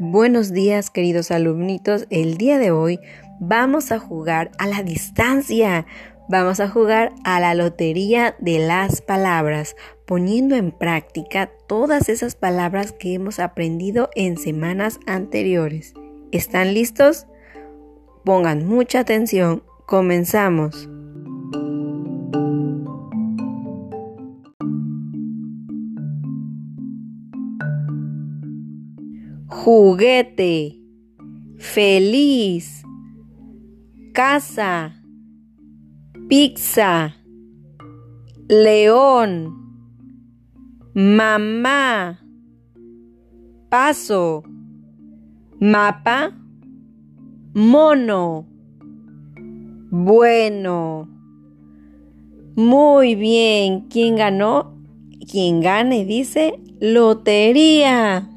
Buenos días queridos alumnitos, el día de hoy vamos a jugar a la distancia, vamos a jugar a la lotería de las palabras, poniendo en práctica todas esas palabras que hemos aprendido en semanas anteriores. ¿Están listos? Pongan mucha atención, comenzamos. Juguete, feliz, casa, pizza, león, mamá, paso, mapa, mono, bueno. Muy bien, ¿quién ganó? Quien gane dice lotería.